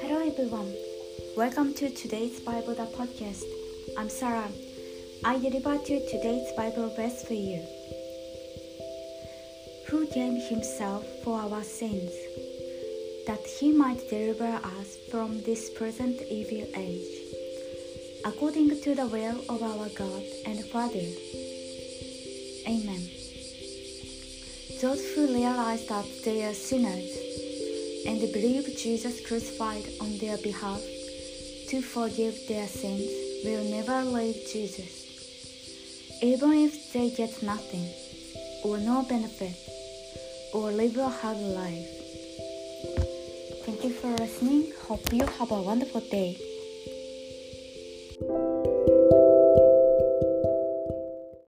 Hello everyone. Welcome to today's Bible the podcast. I'm Sarah. I deliver to today's Bible verse for you. Who gave himself for our sins, that he might deliver us from this present evil age, according to the will of our God and Father. Amen. Those who realize that they are sinners and believe Jesus crucified on their behalf to forgive their sins will never leave Jesus, even if they get nothing or no benefit or live a hard life. Thank you for listening. Hope you have a wonderful day.